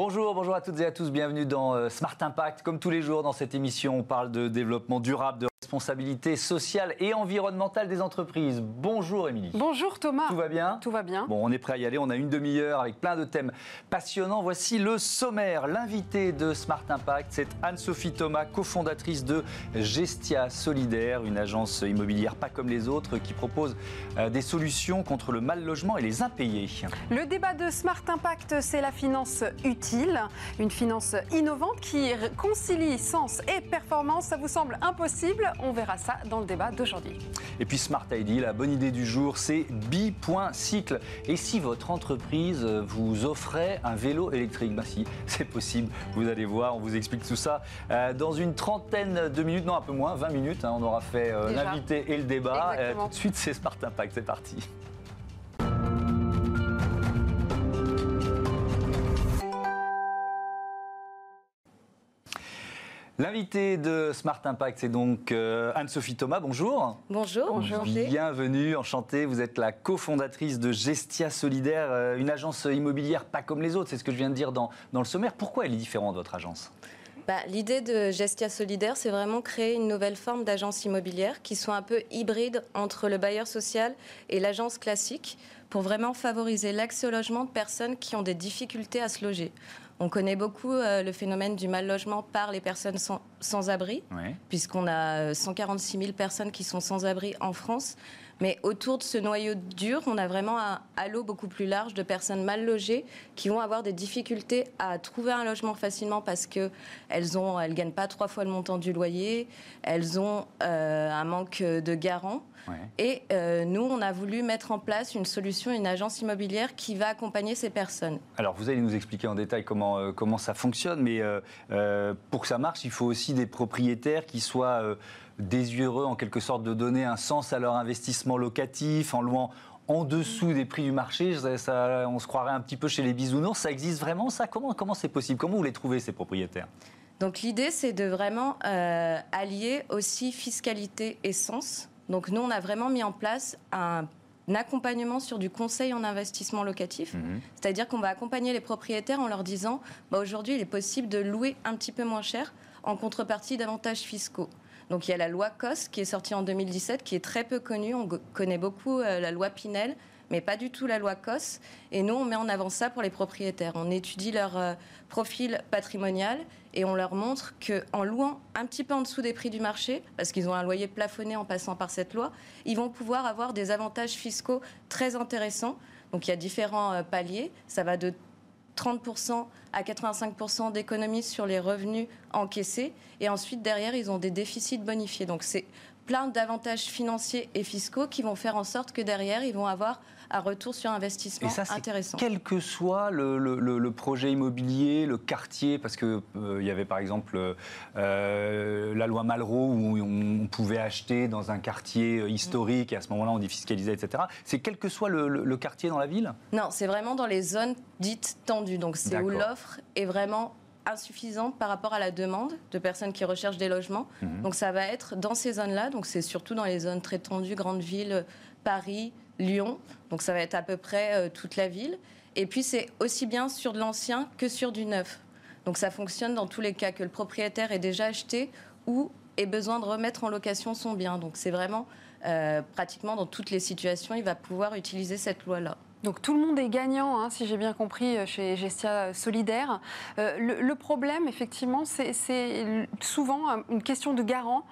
Bonjour, bonjour à toutes et à tous, bienvenue dans euh, Smart Impact. Comme tous les jours dans cette émission, on parle de développement durable, de responsabilité sociale et environnementale des entreprises. Bonjour Émilie. Bonjour Thomas. Tout va bien? Tout va bien. Bon, on est prêt à y aller, on a une demi-heure avec plein de thèmes passionnants. Voici le sommaire. L'invité de Smart Impact, c'est Anne-Sophie Thomas, cofondatrice de Gestia Solidaire, une agence immobilière pas comme les autres qui propose euh, des solutions contre le mal logement et les impayés. Le débat de Smart Impact, c'est la finance utile, une finance innovante qui concilie sens et performance. Ça vous semble impossible? On verra ça dans le débat d'aujourd'hui. Et puis Smart ID, la bonne idée du jour, c'est Bi.cycle. Et si votre entreprise vous offrait un vélo électrique? Ben si, c'est possible. Vous allez voir, on vous explique tout ça euh, dans une trentaine de minutes, non un peu moins, 20 minutes. Hein, on aura fait euh, l'invité et le débat. Euh, tout de suite, c'est Smart Impact, c'est parti. L'invité de Smart Impact, c'est donc euh, Anne-Sophie Thomas. Bonjour. Bonjour. Bonjour. Bienvenue, enchantée. Vous êtes la cofondatrice de Gestia Solidaire, euh, une agence immobilière pas comme les autres. C'est ce que je viens de dire dans, dans le sommaire. Pourquoi elle est différente, votre agence? Bah, L'idée de Gestia Solidaire, c'est vraiment créer une nouvelle forme d'agence immobilière qui soit un peu hybride entre le bailleur social et l'agence classique pour vraiment favoriser l'accès au logement de personnes qui ont des difficultés à se loger. On connaît beaucoup euh, le phénomène du mal logement par les personnes sans, abri, puisqu'on a 146 euh, 000 personnes qui sont sans abri en France. Mais autour de ce noyau dur, on a vraiment un halo beaucoup plus large de personnes mal logées qui vont avoir des difficultés à trouver un logement facilement parce qu'elles ne elles gagnent pas trois fois le montant du loyer, elles ont euh, un manque de garants. Et nous, on a voulu mettre en place une solution, une agence immobilière qui va accompagner ces personnes. Alors, vous allez nous expliquer en détail comment euh, comment, ça fonctionne, mais euh, euh, pour que ça marche, il faut aussi des propriétaires qui soient désireux en quelque sorte de donner un sens à leur investissement locatif en louant en dessous des prix du marché. Ça, on se croirait un petit peu chez les bisounours. Ça existe vraiment, ça? Comment comment c'est possible? Comment vous les trouvez, ces propriétaires? Donc l'idée, c'est de vraiment allier aussi fiscalité et sens. Donc nous, on a vraiment mis en place un accompagnement sur du conseil en investissement locatif. Mhm. C'est-à-dire qu'on va accompagner les propriétaires en leur disant bah, aujourd'hui, il est possible de louer un petit peu moins cher en contrepartie d'avantages fiscaux. Donc il y a la loi COS qui est sortie en 2017, qui est très peu connue. On connaît beaucoup euh, la loi Pinel, mais pas du tout la loi COS. Et nous, on met en avant ça pour les propriétaires. On étudie leur euh, profil patrimonial et on leur montre qu'en louant un petit peu en dessous des prix du marché, parce qu'ils ont un loyer plafonné en passant par cette loi, ils vont pouvoir avoir des avantages fiscaux très intéressants. Donc il y a différents euh, paliers. Ça va de 30% à 85% d'économies sur les revenus encaissés. Et ensuite, derrière, ils ont des déficits bonifiés. Donc, c'est plein d'avantages financiers et fiscaux qui vont faire en sorte que derrière, ils vont avoir un retour sur investissement et ça, intéressant. Quel que soit le, projet immobilier, le quartier, parce qu'il euh, y avait par exemple euh, la loi Malraux où on, pouvait acheter dans un quartier euh, historique et à ce moment-là on défiscalisait, etc. C'est quel que soit le, quartier dans la ville? Non, c'est vraiment dans les zones dites tendues. Donc c'est où l'offre est vraiment insuffisante par rapport à la demande de personnes qui recherchent des logements. Mhm. Donc ça va être dans ces zones-là, donc c'est surtout dans les zones très tendues, grandes villes, Paris, Lyon, donc ça va être à peu près euh, toute la ville. Et puis c'est aussi bien sur de l'ancien que sur du neuf. Donc ça fonctionne dans tous les cas, que le propriétaire ait déjà acheté ou ait besoin de remettre en location son bien. Donc c'est vraiment euh, pratiquement dans toutes les situations, il va pouvoir utiliser cette loi-là. Donc tout le monde est gagnant, hein, si j'ai bien compris, euh, chez Gestia Solidaire. le, problème, effectivement, c'est souvent une question de garant.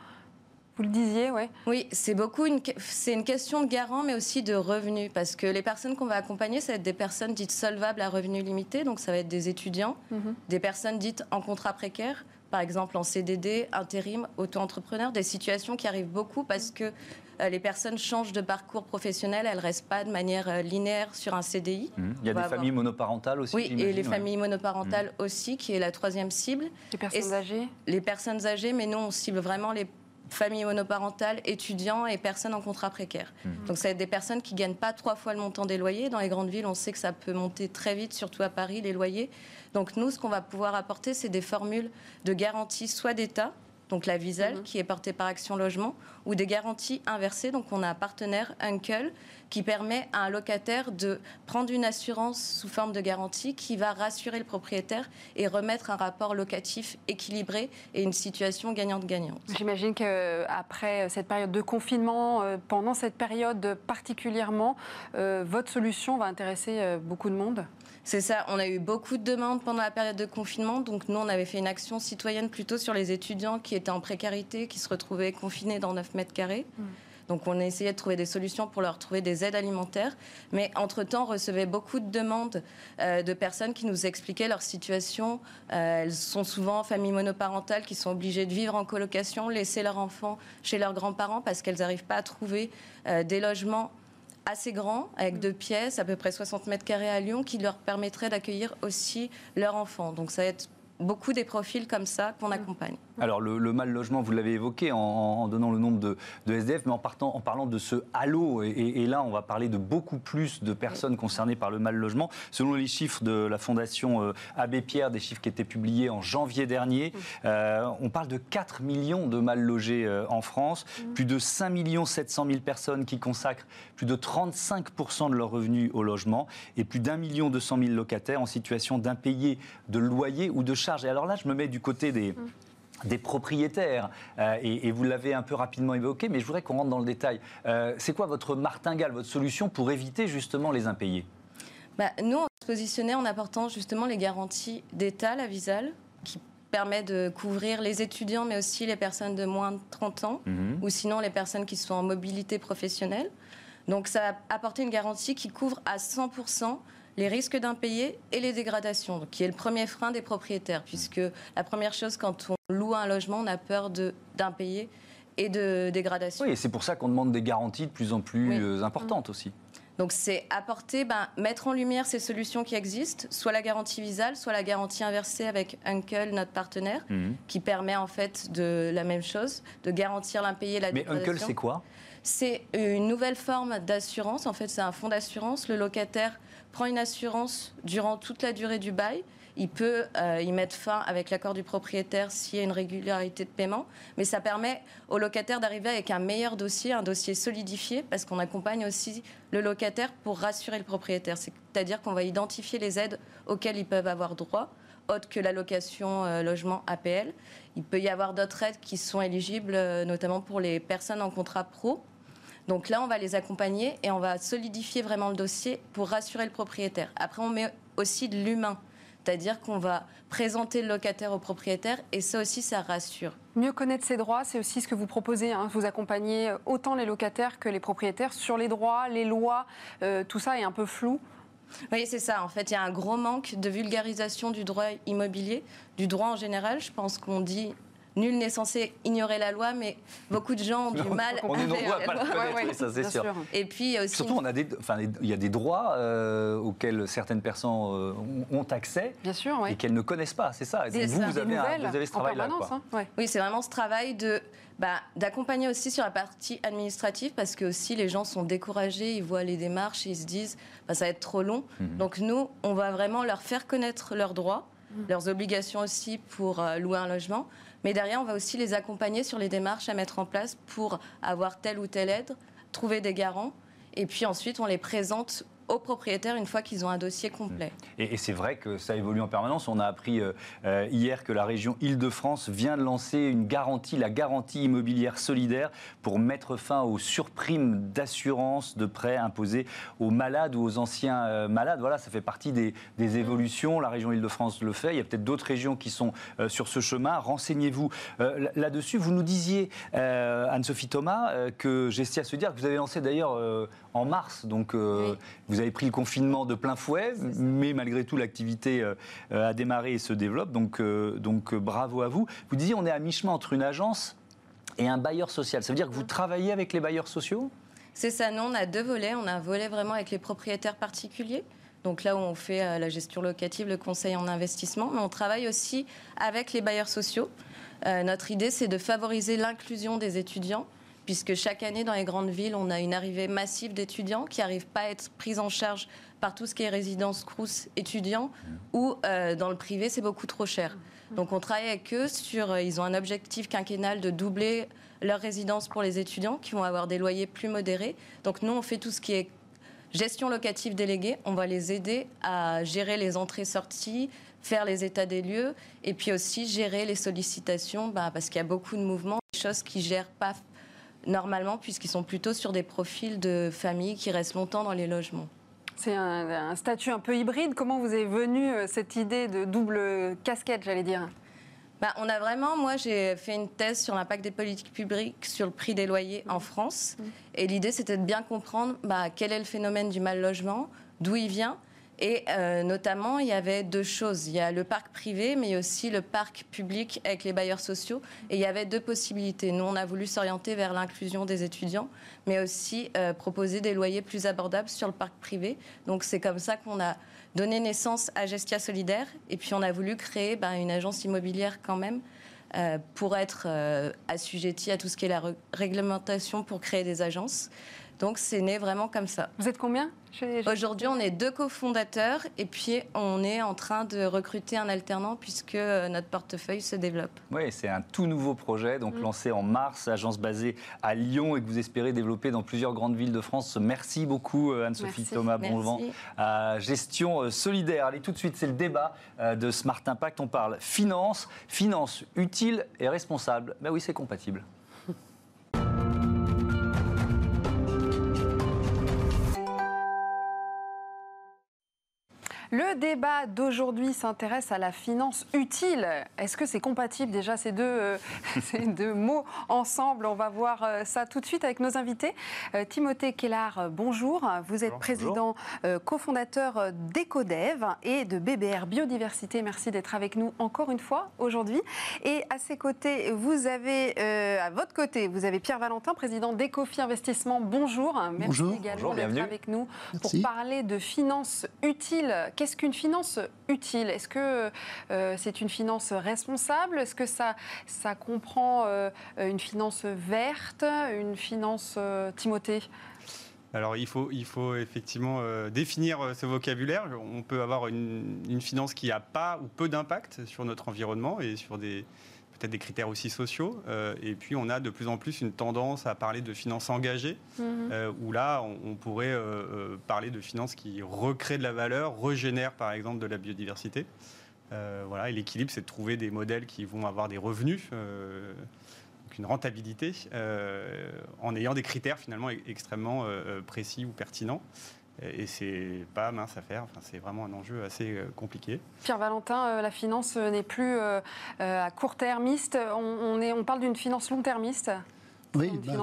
Vous le disiez, ouais. Oui, c'est beaucoup une, c'est une question de garant, mais aussi de revenus, parce que les personnes qu'on va accompagner, ça va être des personnes dites solvables à revenus limités, donc ça va être des étudiants, mhm. des personnes dites en contrat précaire, par exemple en CDD, intérim, auto-entrepreneur, des situations qui arrivent beaucoup parce que euh, les personnes changent de parcours professionnel, elles restent pas de manière euh, linéaire sur un CDI. Mhm. Il y a des familles monoparentales aussi. Oui, et les familles monoparentales mhm. aussi, qui est la troisième cible. Les personnes âgées. Les personnes âgées, mais nous on cible vraiment les familles monoparentales, étudiants et personnes en contrat précaire. Mhm. Donc ça va être des personnes qui gagnent pas trois fois le montant des loyers. Dans les grandes villes, on sait que ça peut monter très vite, surtout à Paris, les loyers. Donc nous, ce qu'on va pouvoir apporter, c'est des formules de garantie soit d'État, donc la Visal, mhm. qui est portée par Action Logement, ou des garanties inversées. Donc on a un partenaire, Uncle, qui permet à un locataire de prendre une assurance sous forme de garantie qui va rassurer le propriétaire et remettre un rapport locatif équilibré et une situation gagnante-gagnante. J'imagine qu'après cette période de confinement, euh, pendant cette période particulièrement, euh, votre solution va intéresser euh, beaucoup de monde? C'est ça, on a eu beaucoup de demandes pendant la période de confinement. Donc nous, on avait fait une action citoyenne plutôt sur les étudiants qui étaient en précarité, qui se retrouvaient confinés dans 9 mètres carrés. Hmm. Donc on a essayé de trouver des solutions pour leur trouver des aides alimentaires. Mais entre-temps, on recevait beaucoup de demandes euh, de personnes qui nous expliquaient leur situation. Euh, elles sont souvent familles monoparentales qui sont obligées de vivre en colocation, laisser leurs enfants chez leurs grands-parents parce qu'elles n'arrivent pas à trouver euh, des logements assez grand, avec deux pièces, à peu près 60 mètres carrés à Lyon, qui leur permettrait d'accueillir aussi leurs enfants. Donc ça va être beaucoup des profils comme ça qu'on mm. accompagne. Alors le, mal logement, vous l'avez évoqué en, donnant le nombre de, SDF, mais en, partant, en parlant de ce halo, et, là on va parler de beaucoup plus de personnes concernées par le mal logement. Selon les chiffres de la Fondation euh, Abbé Pierre, des chiffres qui étaient publiés en janvier dernier, euh, on parle de 4 millions de mal logés euh, en France, plus de 5 700 000 personnes qui consacrent plus de 35% de leurs revenus au logement, et plus d'un million 200 000 locataires en situation d'impayé de loyer ou de charges. Et alors là, je me mets du côté des des propriétaires, euh, et, vous l'avez un peu rapidement évoqué, mais je voudrais qu'on rentre dans le détail. Euh, c'est quoi votre martingale, votre solution pour éviter justement les impayés? Bah, Nous, on se positionnait en apportant justement les garanties d'État, la Visale, qui permet de couvrir les étudiants, mais aussi les personnes de moins de 30 ans, mhm. ou sinon les personnes qui sont en mobilité professionnelle. Donc ça a apporté une garantie qui couvre à 100% les risques d'impayés et les dégradations, qui est le premier frein des propriétaires, puisque la première chose quand on loue un logement, on a peur d'impayés et de dégradation. Oui, et c'est pour ça qu'on demande des garanties de plus en plus euh, importantes aussi. Donc c'est apporter, ben, mettre en lumière ces solutions qui existent, soit la garantie visale, soit la garantie inversée avec Uncle, notre partenaire, mhm. qui permet en fait de la même chose, de garantir l'impayé et la Mais Uncle, c'est quoi? C'est une nouvelle forme d'assurance. En fait, c'est un fonds d'assurance. Le locataire prend une assurance durant toute la durée du bail. Il peut euh, y mettre fin avec l'accord du propriétaire s'il y a une régularité de paiement, mais ça permet au locataire d'arriver avec un meilleur dossier, un dossier solidifié, parce qu'on accompagne aussi le locataire pour rassurer le propriétaire. C'est-à-dire qu'on va identifier les aides auxquelles ils peuvent avoir droit, autres que l'allocation euh, logement APL. Il peut y avoir d'autres aides qui sont éligibles, euh, notamment pour les personnes en contrat pro donc là, on va les accompagner et on va solidifier vraiment le dossier pour rassurer le propriétaire. Après, on met aussi de l'humain. C'est-à-dire qu'on va présenter le locataire au propriétaire et ça aussi, ça rassure. Mieux connaître ses droits, c'est aussi ce que vous proposez. Hein. Vous accompagnez autant les locataires que les propriétaires sur les droits, les lois. Euh, tout ça est un peu flou. Oui, c'est ça. En fait, il y a un gros manque de vulgarisation du droit immobilier, du droit en général. Je pense qu'on dit nul n'est censé ignorer la loi, mais beaucoup de gens ont du mal on est nombreux à pas la connaître, ça c'est sûr. Et puis aussi surtout, on a des, enfin, il y a des droits euh, auxquels certaines personnes euh, ont accès, Bien sûr, et qu'elles ne connaissent pas. C'est ça. vous, vous, avez vous, avez ce travail-là. Hein, oui, c'est vraiment ce travail de bah, d'accompagner aussi sur la partie administrative parce que aussi les gens sont découragés, ils voient les démarches, ils se disent bah, ça va être trop long. Mhm. Donc nous, on va vraiment leur faire connaître leurs droits, mhm. leurs obligations aussi pour euh, louer un logement, mais derrière, on va aussi les accompagner sur les démarches à mettre en place pour avoir telle ou telle aide, trouver des garants. Et puis ensuite, on les présente aux propriétaires une fois qu'ils ont un dossier complet. Et, c'est vrai que ça évolue en permanence. On a appris euh, euh, hier que la région Île-de-France vient de lancer une garantie, la garantie immobilière solidaire, pour mettre fin aux surprimes d'assurance de prêts imposés aux malades ou aux anciens euh, malades. Voilà, ça fait partie des, évolutions. La région Île-de-France le fait. Il y a peut-être d'autres régions qui sont sur ce chemin. Renseignez-vous là-dessus. Vous nous disiez, Anne-Sophie Thomas, que Gestia se dire que vous avez lancé d'ailleurs en mars, donc vous vous avez pris le confinement de plein fouet, mais malgré tout, l'activité euh, a démarré et se développe. Donc, euh, donc euh, bravo à vous. Vous disiez, on est à mi-chemin entre une agence et un bailleur social. Ça veut dire que vous travaillez avec les bailleurs sociaux? C'est ça. Nous, on a deux volets. On a un volet vraiment avec les propriétaires particuliers. Donc là où on fait la gestion locative, le conseil en investissement, mais on travaille aussi avec les bailleurs sociaux. notre idée, c'est de favoriser l'inclusion des étudiants puisque chaque année dans les grandes villes, on a une arrivée massive d'étudiants qui n'arrivent pas à être pris en charge par tout ce qui est résidence Crous étudiants, ou euh, dans le privé, c'est beaucoup trop cher. Donc on travaille avec eux sur, euh, ils ont un objectif quinquennal de doubler leur résidence pour les étudiants qui vont avoir des loyers plus modérés. Donc nous, on fait tout ce qui est gestion locative déléguée. On va les aider à gérer les entrées-sorties, faire les états des lieux et puis aussi gérer les sollicitations bah, parce qu'il y a beaucoup de mouvements, des choses qui gèrent pas normalement puisqu'ils sont plutôt sur des profils de familles qui restent longtemps dans les logements. C'est un, statut un peu hybride. Comment vous est venue euh, cette idée de double casquette, j'allais dire? Bah, on a vraiment, moi j'ai fait une thèse sur l'impact des politiques publiques sur le prix des loyers en France. Mmh. Et l'idée c'était de bien comprendre bah, quel est le phénomène du mal logement, d'où il vient et euh, notamment, il y avait deux choses. Il y a le parc privé, mais aussi le parc public avec les bailleurs sociaux. Et il y avait deux possibilités. Nous, on a voulu s'orienter vers l'inclusion des étudiants, mais aussi euh, proposer des loyers plus abordables sur le parc privé. Donc c'est comme ça qu'on a donné naissance à Gestia Solidaire. Et puis on a voulu créer ben, une agence immobilière quand même. Euh, pour être assujetti à tout ce qui est la réglementation pour créer des agences. Donc c'est né vraiment comme ça. Vous êtes combien Aujourd'hui, on est deux cofondateurs et puis on est en train de recruter un alternant puisque euh, notre portefeuille se développe. Oui, c'est un tout nouveau projet, donc mm. lancé en mars, agence basée à Lyon et que vous espérez développer dans plusieurs grandes villes de France. Merci beaucoup euh, Anne-Sophie Thomas Bonvent à Gestion euh, Solidaire. Allez, tout de suite, c'est le débat de Smart Impact. On parle finance, finance utile et responsable. Ben oui, c'est compatible. Le débat d'aujourd'hui s'intéresse à la finance utile. Est-ce que c'est compatible déjà ces deux, euh, ces deux mots ensemble? On va voir euh, ça tout de suite avec nos invités. Euh, Timothée Kellar, bonjour. Vous êtes président cofondateur d'EcoDev et de BBR Biodiversité. Merci d'être avec nous encore une fois aujourd'hui. Et à ses côtés, vous avez, à votre côté, vous avez Pierre Valentin, président d'Ecofi Investissement. Bonjour. Merci également d'être avec nous pour parler de finance utile Qu'est-ce qu'une finance utile? Est-ce que euh, c'est une finance responsable? Est-ce que ça, ça comprend euh, une finance verte, une finance euh, Timothée? Alors il faut, il faut effectivement définir ce vocabulaire. On peut avoir une, une finance qui n'a pas ou peu d'impact sur notre environnement et sur des, peut-être des critères aussi sociaux. Euh, et puis, on a de plus en plus une tendance à parler de finances engagées, mhm. euh, où là, on, pourrait euh, parler de finances qui recréent de la valeur, régénèrent par exemple de la biodiversité. voilà, et l'équilibre, c'est de trouver des modèles qui vont avoir des revenus, une rentabilité, en ayant des critères finalement e-, extrêmement précis ou pertinents. Et c'est pas mince à faire, enfin, c'est vraiment un enjeu assez euh, compliqué. Pierre Valentin, euh, la finance n'est plus euh, à court-termiste, on, on parle d'une finance long-termiste oui, bah,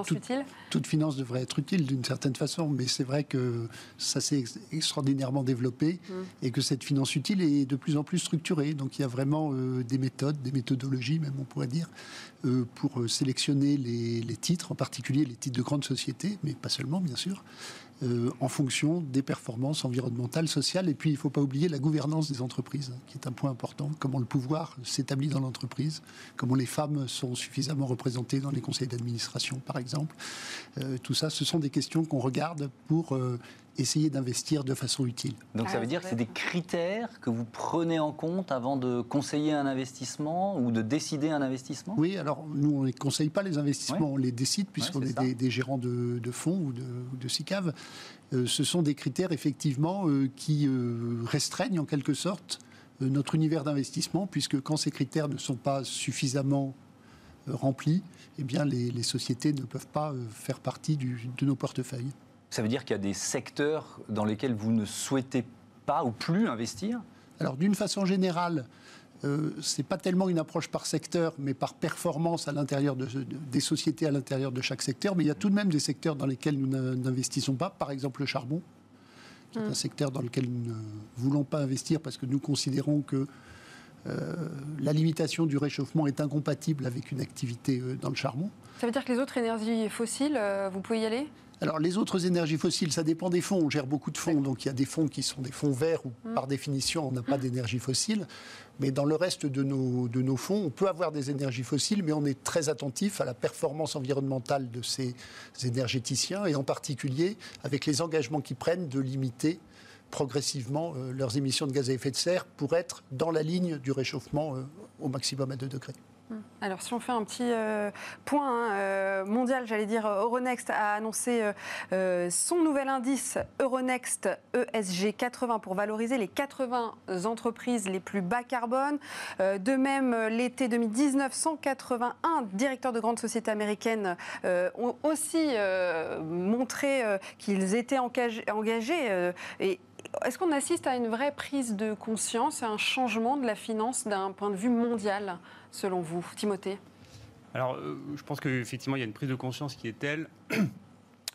toute, finance devrait être utile d'une certaine façon, mais c'est vrai que ça s'est extraordinairement développé mmh. et que cette finance utile est de plus en plus structurée. Donc il y a vraiment des méthodes, des méthodologies même on pourrait dire, pour sélectionner les, les, titres, en particulier les titres de grandes sociétés, mais pas seulement bien sûr, euh, en fonction des performances environnementales, sociales. Et puis, il ne faut pas oublier la gouvernance des entreprises, qui est un point important. Comment le pouvoir s'établit dans l'entreprise, comment les femmes sont suffisamment représentées dans les conseils d'administration, par exemple. Euh, tout ça, ce sont des questions qu'on regarde pour euh, essayer d'investir de façon utile. Donc ça veut dire que c'est des critères que vous prenez en compte avant de conseiller un investissement ou de décider un investissement? Oui, alors nous on ne conseille pas les investissements, on les décide puisqu'on est, des, gérants de, fonds ou de, de SICAV. Euh, ce sont des critères effectivement euh, qui euh, restreignent en quelque sorte notre univers d'investissement puisque quand ces critères ne sont pas suffisamment remplis, eh bien les, sociétés ne peuvent pas faire partie de nos portefeuilles. Ça veut dire qu'il y a des secteurs dans lesquels vous ne souhaitez pas ou plus investir? Alors d'une façon générale, euh, ce n'est pas tellement une approche par secteur, mais par performance à l'intérieur de, des sociétés à l'intérieur de chaque secteur. Mais il y a tout de même des secteurs dans lesquels nous n'investissons pas, par exemple le charbon, qui est un hum. secteur dans lequel nous ne voulons pas investir parce que nous considérons que euh, la limitation du réchauffement est incompatible avec une activité euh, dans le charbon. Ça veut dire que les autres énergies fossiles, vous pouvez y aller? Alors les autres énergies fossiles, ça dépend des fonds. On gère beaucoup de fonds, donc il y a des fonds qui sont des fonds verts où mmh. par définition on n'a pas d'énergie fossile. Mais dans le reste de nos, de nos fonds, on peut avoir des énergies fossiles, mais on est très attentif à la performance environnementale de ces énergéticiens et en particulier avec les engagements qu'ils prennent de limiter progressivement euh, leurs émissions de gaz à effet de serre pour être dans la ligne du réchauffement euh, au maximum à 2 degrés. Alors, si on fait un petit euh, point hein, euh, mondial, j'allais dire, Euronext a annoncé euh, son nouvel indice Euronext ESG 80 pour valoriser les 80 entreprises les plus bas carbone. de même, l'été 2019, 181 directeurs de grandes sociétés américaines ont aussi montré qu'ils étaient engagés. et est-ce qu'on assiste à une vraie prise de conscience, à un changement de la finance d'un point de vue mondial selon vous Timothée? Alors, euh, je pense qu'effectivement, il y a une prise de conscience qui est telle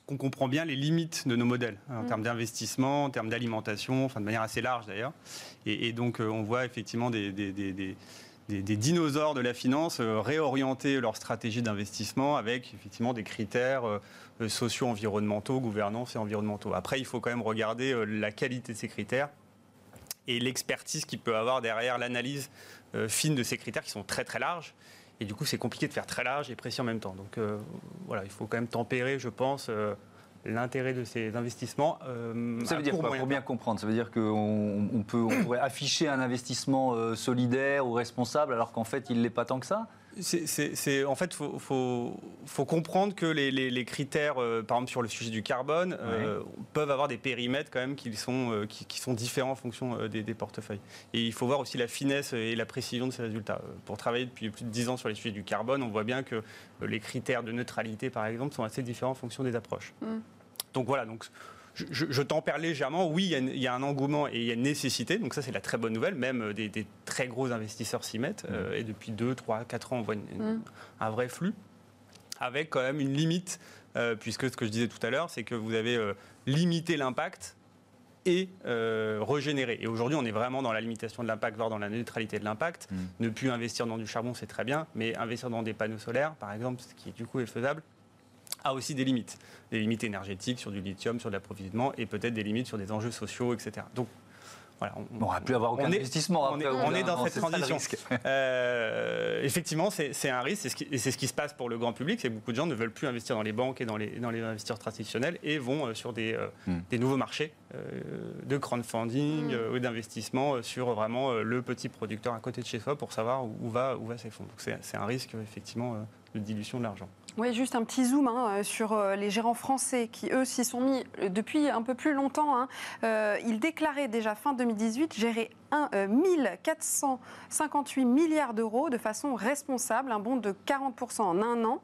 qu'on comprend bien les limites de nos modèles, hein, en mm. termes d'investissement, en termes d'alimentation, enfin de manière assez large d'ailleurs. Et, donc, euh, on voit effectivement des, des, dinosaures de la finance euh, réorienter leur stratégie d'investissement avec effectivement des critères sociaux, environnementaux, gouvernance et environnementaux. Après, il faut quand même regarder la qualité de ces critères et l'expertise qu'il peut avoir derrière l'analyse euh, fine de ces critères qui sont très très larges. Et du coup, c'est compliqué de faire très large et précis en même temps. Donc euh, voilà, il faut quand même tempérer, je pense, euh, l'intérêt de ces investissements. ça veut dire quoi Pour bien comprendre, ça veut dire qu'on on peut, on pourrait afficher un investissement solidaire ou responsable alors qu'en fait, il ne l'est pas tant que ça? C'est, en fait, il faut, comprendre que les, critères, euh, par exemple sur le sujet du carbone, euh, peuvent avoir des périmètres quand même qui sont, euh, qui, sont différents en fonction des, portefeuilles. Et il faut voir aussi la finesse et la précision de ces résultats. Pour travailler depuis plus de 10 ans sur les sujets du carbone, on voit bien que les critères de neutralité, par exemple, sont assez différents en fonction des approches. Mm. Donc voilà, donc je, tempère légèrement. Oui, il y, a, un engouement et il y a une nécessité. Donc ça, c'est la très bonne nouvelle. Même euh, des, très gros investisseurs s'y mettent. Euh, et depuis 2, 3, 4 ans, on voit mm. un vrai flux. Avec quand même une limite, euh, puisque ce que je disais tout à l'heure, c'est que vous avez limité l'impact et régénérer. Et aujourd'hui, on est vraiment dans la limitation de l'impact, voire dans la neutralité de l'impact. Mm. Ne plus investir dans du charbon, c'est très bien, mais investir dans des panneaux solaires, par exemple, ce qui du coup est faisable, a aussi des limites. Des limites énergétiques sur du lithium, sur de l'approvisionnement, et peut-être des limites sur des enjeux sociaux, etc. Donc, voilà, on ne plus avoir aucun investissement. On, est, on est, dans cette transition. Euh, effectivement, c'est un risque, et c'est ce qui se passe pour le grand public. C'est beaucoup de gens ne veulent plus investir dans les banques et dans les, dans les investisseurs traditionnels et vont euh, sur des, euh, hmm. des nouveaux marchés de crowdfunding hmm. ou d'investissement sur vraiment le petit producteur à côté de chez soi pour savoir où, va, où va ses fonds. Donc c'est un risque effectivement de dilution de l'argent. Oui, juste un petit zoom hein, euh, sur euh, les gérants français qui, eux, s'y sont mis euh, depuis un peu plus longtemps. Hein. ils déclaraient déjà fin 2018 gérer 1, 1458 milliards d'euros de façon responsable, un bond de 40% en un an.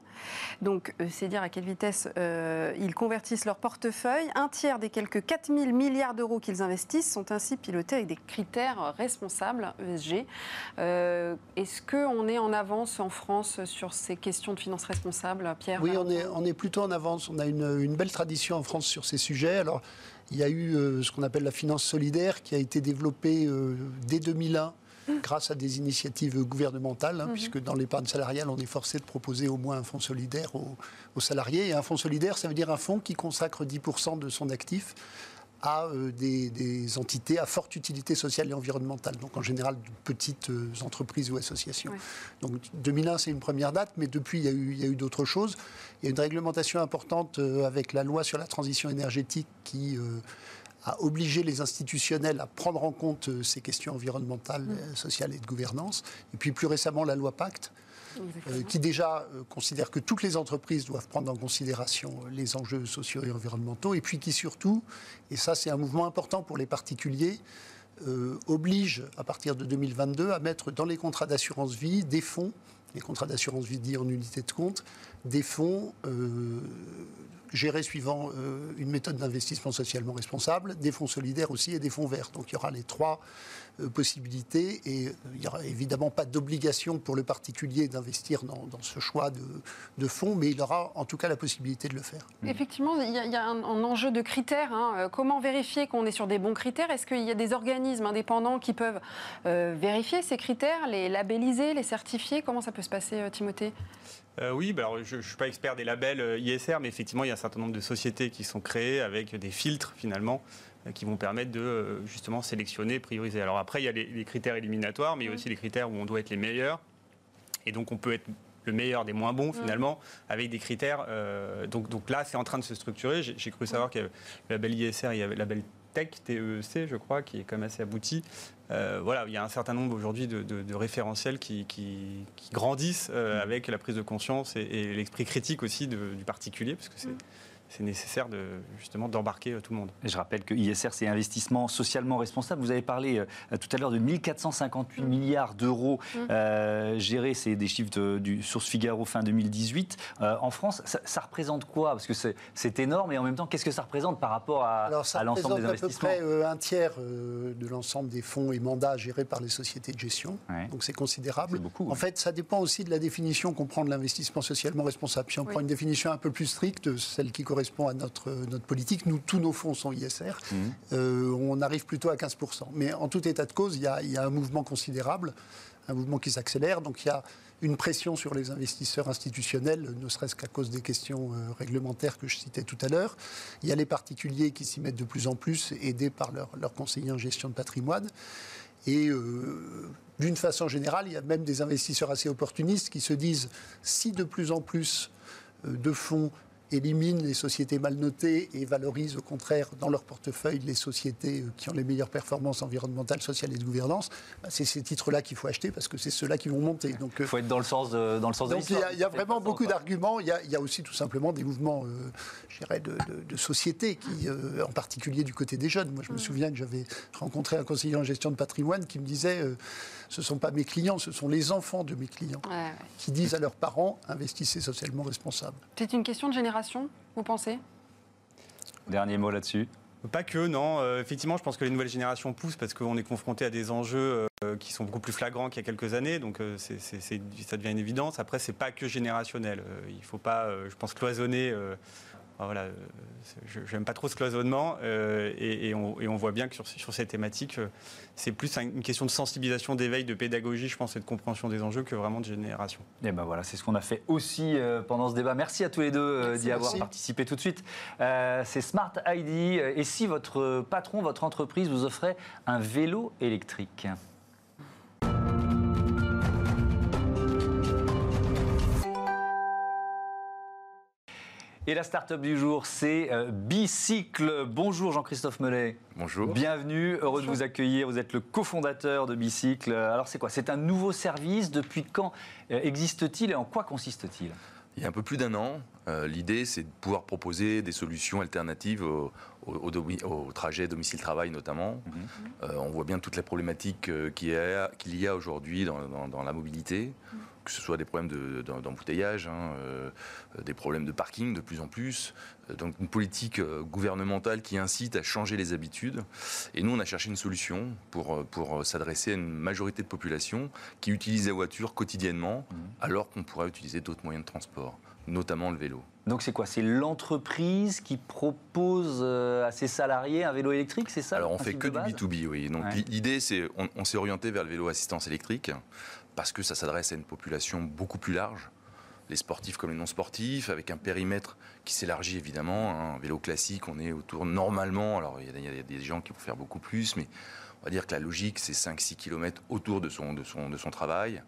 Donc, c'est dire à quelle vitesse ils convertissent leur portefeuille. Un tiers des quelques 4000 milliards d'euros qu'ils investissent sont ainsi pilotés avec des critères responsables, ESG. Est-ce qu'on est en avance en France sur ces questions de finances responsables? Pierre Oui, on est, on est plutôt en avance. On a une, belle tradition en France sur ces sujets. Alors, il y a eu euh, ce qu'on appelle la finance solidaire qui a été développée euh, dès 2001 grâce à des initiatives gouvernementales, hein, mhm. puisque dans l'épargne salariale, on est forcé de proposer au moins un fonds solidaire aux, aux, salariés. Et un fonds solidaire, ça veut dire un fonds qui consacre 10% de son actif à euh, des, entités à forte utilité sociale et environnementale, donc en général de petites euh, entreprises ou associations. Donc 2001, c'est une première date, mais depuis, il y a eu, eu d'autres choses. Il y a une réglementation importante euh, avec la loi sur la transition énergétique qui a obligé les institutionnels à prendre en compte ces questions environnementales, sociales et de gouvernance. Et puis plus récemment, la loi Pacte, euh, qui déjà euh, considère que toutes les entreprises doivent prendre en considération euh, les enjeux sociaux et environnementaux, et puis qui surtout, et ça c'est un mouvement important pour les particuliers, oblige à partir de 2022 à mettre dans les contrats d'assurance vie des fonds, les contrats d'assurance vie dits en unité de compte, des fonds gérés suivant une méthode d'investissement socialement responsable, des fonds solidaires aussi et des fonds verts. Donc il y aura les trois possibilités et euh, il n'y aura évidemment pas d'obligation pour le particulier d'investir dans, ce choix de, fonds, mais il aura en tout cas la possibilité de le faire. Mmh. Effectivement, il y a, un, enjeu de critères. Hein. Comment vérifier qu'on est sur des bons critères? Est-ce qu'il y a des organismes indépendants qui peuvent vérifier ces critères, les labelliser, les certifier? Comment ça peut se passer, Timothée? Euh, oui, bah je ne suis pas expert des labels euh, ISR, mais effectivement, il y a un certain nombre de sociétés qui sont créées avec des filtres, finalement, euh, qui vont permettre de justement sélectionner, prioriser. Alors après, il y a les, critères éliminatoires, mais il y a aussi les critères où on doit être les meilleurs. Et donc, on peut être le meilleur des moins bons, finalement, avec des critères. donc, donc là, c'est en train de se structurer. J'ai cru savoir qu'il y avait le label ISR, il y avait le label Tech, TEC, je crois, qui est quand même assez abouti. voilà, il y a un certain nombre aujourd'hui de, référentiels qui, grandissent mmh. avec la prise de conscience et, l'esprit critique aussi du particulier, parce que c'est. Mmh c'est nécessaire de, justement d'embarquer euh, tout le monde. Et je rappelle que ISR, c'est investissement socialement responsable. Vous avez parlé euh, tout à l'heure de 1458 mm. milliards d'euros mm. euh, gérés, c'est des chiffres du Source Figaro fin 2018. en France, ça, représente quoi? Parce que c'est énorme et en même temps, qu'est-ce que ça représente par rapport à, l'ensemble des investissements à peu près un tiers de l'ensemble des fonds et mandats gérés par les sociétés de gestion. Donc c'est considérable. Beaucoup, en fait, ça dépend aussi de la définition qu'on prend de l'investissement socialement responsable. Si on prend une définition un peu plus stricte, celle qui correspond correspond à notre, notre politique. Nous, tous nos fonds sont ISR. Mmh. Euh, on arrive plutôt à 15%. Mais en tout état de cause, il y a, il y a un mouvement considérable, un mouvement qui s'accélère. Donc il y a une pression sur les investisseurs institutionnels, ne serait-ce qu'à cause des questions euh, réglementaires que je citais tout à l'heure. Il y a les particuliers qui s'y mettent de plus en plus, aidés par leurs leur conseillers en gestion de patrimoine. Et euh, d'une façon générale, il y a même des investisseurs assez opportunistes qui se disent si de plus en plus de fonds élimine les sociétés mal notées et valorise au contraire dans leur portefeuille les sociétés euh, qui ont les meilleures performances environnementales, sociales et de gouvernance, bah, c'est ces titres-là qu'il faut acheter parce que c'est ceux-là qui vont monter. Donc, il euh, faut être dans le sens de, dans le sens donc il y a, vraiment beaucoup d'arguments. Il, y a aussi tout simplement des mouvements, euh, je dirais, de, de, sociétés qui, en particulier du côté des jeunes. Moi, je me souviens que j'avais rencontré un conseiller en gestion de patrimoine qui me disait ce ne sont pas mes clients, ce sont les enfants de mes clients qui disent à leurs parents investissez socialement responsable. C'est une question de génération, vous pensez? Dernier mot là-dessus. Pas que, non. Euh, effectivement, je pense que les nouvelles générations poussent parce qu'on est confronté à des enjeux euh, qui sont beaucoup plus flagrants qu'il y a quelques années. Donc, euh, ça devient une évidence. Après, c'est pas que générationnel. il ne faut pas, je pense, cloisonner ah, voilà, euh, je n'aime pas trop ce cloisonnement euh, et, on, voit bien que sur, sur cette thématique, euh, c'est plus une question de sensibilisation, d'éveil, de pédagogie, je pense, et de compréhension des enjeux que vraiment de génération. Et ben voilà, c'est ce qu'on a fait aussi pendant ce débat. Merci à tous les deux d'y avoir participé tout de suite. c'est Smart ID. Et si votre patron, votre entreprise vous offrait un vélo électrique? Et la start-up du jour, c'est euh, Bicycle. Bonjour Jean-Christophe Mellet. Bonjour. Bienvenue, heureux de vous accueillir. Vous êtes le cofondateur de Bicycle. Alors c'est quoi? C'est un nouveau service? Depuis quand euh, existe-t-il et en quoi consiste-t-il? Il y a un peu plus d'un an, euh, l'idée c'est de pouvoir proposer des solutions alternatives au, au, trajet domicile-travail notamment. Mhm. on voit bien toutes les problématiques qu'il y a, aujourd'hui dans, la mobilité. Mhm que ce soit des problèmes d'embouteillage, hein, euh, des problèmes de parking de plus en plus. Euh, donc une politique euh, gouvernementale qui incite à changer les habitudes. Et nous, on a cherché une solution pour, pour s'adresser à une majorité de population qui utilise la voiture quotidiennement, mmh. alors qu'on pourrait utiliser d'autres moyens de transport, notamment le vélo. Donc c'est quoi? C'est l'entreprise qui propose à ses salariés un vélo électrique, c'est ça Alors on fait que du B2B, oui. Donc l'idée c'est, on, on s'est orienté vers le vélo assistance électrique parce que ça s'adresse à une population beaucoup plus large, les sportifs comme les non-sportifs, avec un périmètre qui s'élargit évidemment. Hein. Un vélo classique, on est autour normalement, alors il y, a des gens qui vont faire beaucoup plus, mais on va dire que la logique, c'est 5-6 km autour de son, de, son, de son travail.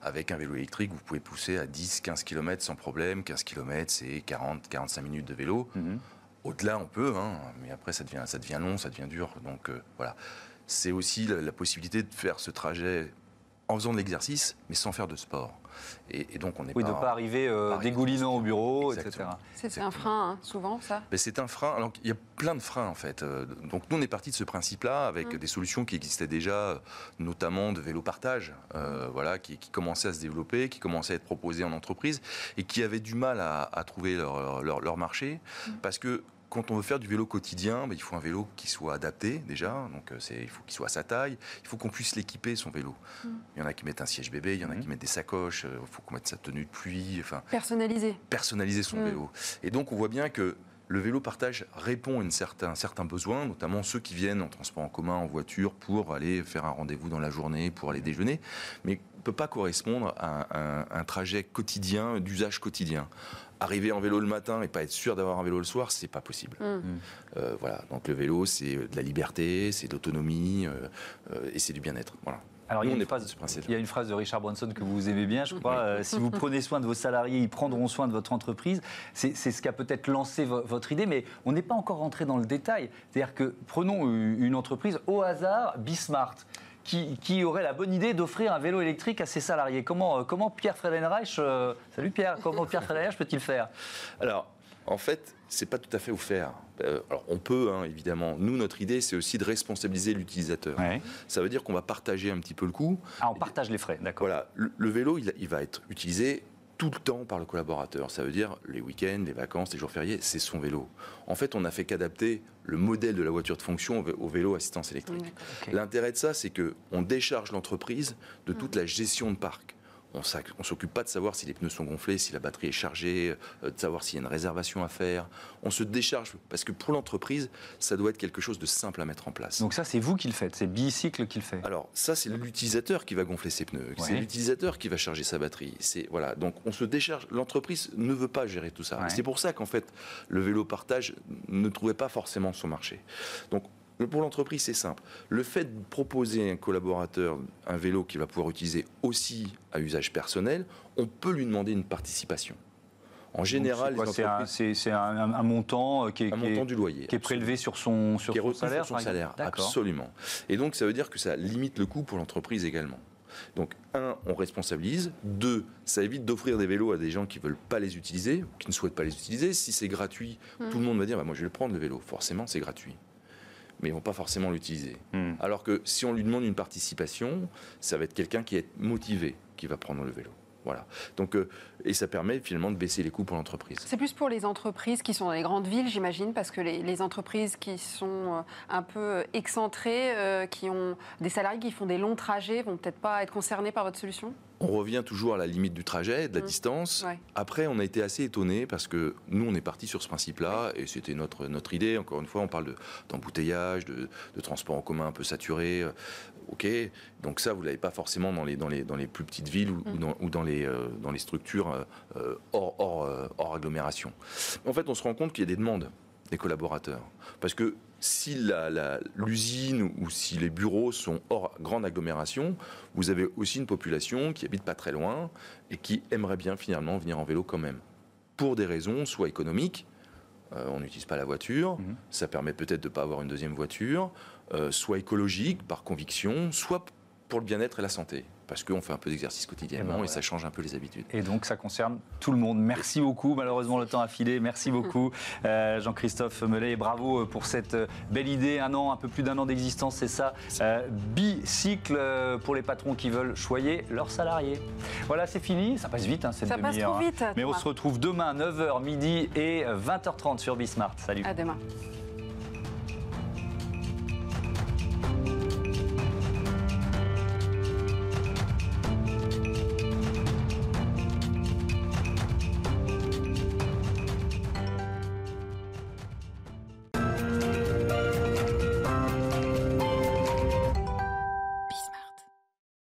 Avec un vélo électrique, vous pouvez pousser à 10-15 km sans problème. 15 km, c'est 40-45 minutes de vélo. Mhm. Au-delà, on peut, hein, mais après, ça devient, ça devient long, ça devient dur. Donc euh, voilà. C'est aussi la, possibilité de faire ce trajet en faisant de l'exercice, mais sans faire de sport. Et, donc on n'est oui, pas... de ne pas arriver euh, dégoulinant au bureau, etc. C'est un frein, hein, souvent, ça? C'est un frein. Alors, il y a plein de freins, en fait. Euh, donc nous, on est parti de ce principe-là, avec mmh. des solutions qui existaient déjà, notamment de vélo partage, euh, voilà, qui, qui, commençaient à se développer, qui commençaient à être proposées en entreprise, et qui avaient du mal à, trouver leur, leur, marché, mmh. parce que quand on veut faire du vélo quotidien, bah, il faut un vélo qui soit adapté déjà. Donc euh, il faut qu'il soit à sa taille. Il faut qu'on puisse l'équiper son vélo. Mm. Il y en a qui mettent un siège bébé, il y en a qui mm. mettent des sacoches. Euh, il faut qu'on mette sa tenue de pluie. Enfin, personnaliser. Personnaliser son mm. vélo. Et donc on voit bien que le vélo partage répond à un certain, certain besoin, notamment ceux qui viennent en transport en commun, en voiture, pour aller faire un rendez-vous dans la journée, pour aller déjeuner. Mais ne peut pas correspondre à un trajet quotidien, d'usage quotidien arriver en vélo le matin et pas être sûr d'avoir un vélo le soir, c'est pas possible. Mm. Mm. Euh, voilà. Donc le vélo, c'est de la liberté, c'est d'autonomie euh, euh, et c'est du bien-être. Voilà. Alors, il y, a une phrase, il y a une phrase de Richard Branson que vous aimez bien, je crois. Euh, si vous prenez soin de vos salariés, ils prendront soin de votre entreprise. C'est ce qui a peut-être lancé votre idée, mais on n'est pas encore rentré dans le détail. C'est-à-dire que prenons une entreprise au hasard, Bismart. Qui, qui, aurait la bonne idée d'offrir un vélo électrique à ses salariés. Comment, euh, comment Pierre Friedenreich, euh, salut Pierre, comment Pierre Friedenreich peut-il faire? Alors, en fait, c'est pas tout à fait offert. Euh, alors on peut, hein, évidemment. Nous, notre idée, c'est aussi de responsabiliser l'utilisateur. Ça veut dire qu'on va partager un petit peu le coût. Ah, on partage les frais, d'accord. Voilà, le, vélo, il, va être utilisé tout le temps par le collaborateur. Ça veut dire les week-ends, les vacances, les jours fériés, c'est son vélo. En fait, on n'a fait qu'adapter le modèle de la voiture de fonction au vélo assistance électrique. L'intérêt de ça, c'est qu'on décharge l'entreprise de toute la gestion de parc. On ne s'occupe pas de savoir si les pneus sont gonflés, si la batterie est chargée, euh, de savoir s'il y a une réservation à faire. On se décharge parce que pour l'entreprise, ça doit être quelque chose de simple à mettre en place. Donc ça, c'est vous qui le faites, c'est Bicycle qui le fait. Alors ça, c'est l'utilisateur qui va gonfler ses pneus, c'est l'utilisateur qui va charger sa batterie. C'est voilà, donc on se décharge. L'entreprise ne veut pas gérer tout ça. C'est pour ça qu'en fait, le vélo partage ne trouvait pas forcément son marché. Donc pour l'entreprise, c'est simple. Le fait de proposer à un collaborateur un vélo qu'il va pouvoir utiliser aussi à usage personnel, on peut lui demander une participation. En général, c'est un, montant qui est, un montant du loyer, qui est prélevé sur son, sur son salaire. Sur son salaire, absolument. Et donc, ça veut dire que ça limite le coût pour l'entreprise également. Donc, un, on responsabilise. Deux, ça évite d'offrir des vélos à des gens qui ne veulent pas les utiliser, qui ne souhaitent pas les utiliser. Si c'est gratuit, hmm. tout le monde va dire bah, Moi, je vais le prendre le vélo. Forcément, c'est gratuit mais ils vont pas forcément l'utiliser. Hmm. Alors que si on lui demande une participation, ça va être quelqu'un qui est motivé qui va prendre le vélo. Voilà. Donc, euh, et ça permet finalement de baisser les coûts pour l'entreprise. C'est plus pour les entreprises qui sont dans les grandes villes, j'imagine, parce que les, entreprises qui sont euh, un peu euh, excentrées, qui ont des salariés qui font des longs trajets, vont peut-être pas être concernées par votre solution? On revient toujours à la limite du trajet, de la mmh. distance. Après, on a été assez étonnés parce que nous, on est parti sur ce principe-là et c'était notre, notre idée. Encore une fois, on parle d'embouteillage, de, de, transport en commun un peu saturé. Ok, donc ça, vous l'avez pas forcément dans les, dans, les, dans les plus petites villes ou, mm. dans, ou dans, les, euh, dans les structures euh, hors, hors, euh, hors, agglomération. En fait, on se rend compte qu'il y a des demandes des collaborateurs. Parce que si l'usine ou si les bureaux sont hors grande agglomération, vous avez aussi une population qui habite pas très loin et qui aimerait bien finalement venir en vélo quand même. Pour des raisons soit économiques, on n'utilise pas la voiture, mm-hmm. ça permet peut-être de ne pas avoir une deuxième voiture, euh, soit écologique, par conviction, soit pour le bien-être et la santé parce qu'on fait un peu d'exercice quotidiennement et, ben et, ça change un peu les habitudes. Et donc ça concerne tout le monde. Merci beaucoup. Malheureusement, le temps a filé. Merci beaucoup, euh, Jean-Christophe Mellet. Et bravo euh, pour cette belle idée. Un an, un peu plus d'un an d'existence, c'est ça. bicycle pour les patrons qui veulent choyer leurs salariés. Voilà, c'est fini. Ça passe vite, hein, cette Ça passe trop hein. vite. Mais on se retrouve demain, 9h, midi et 20h30 sur Bismart. Salut. À demain.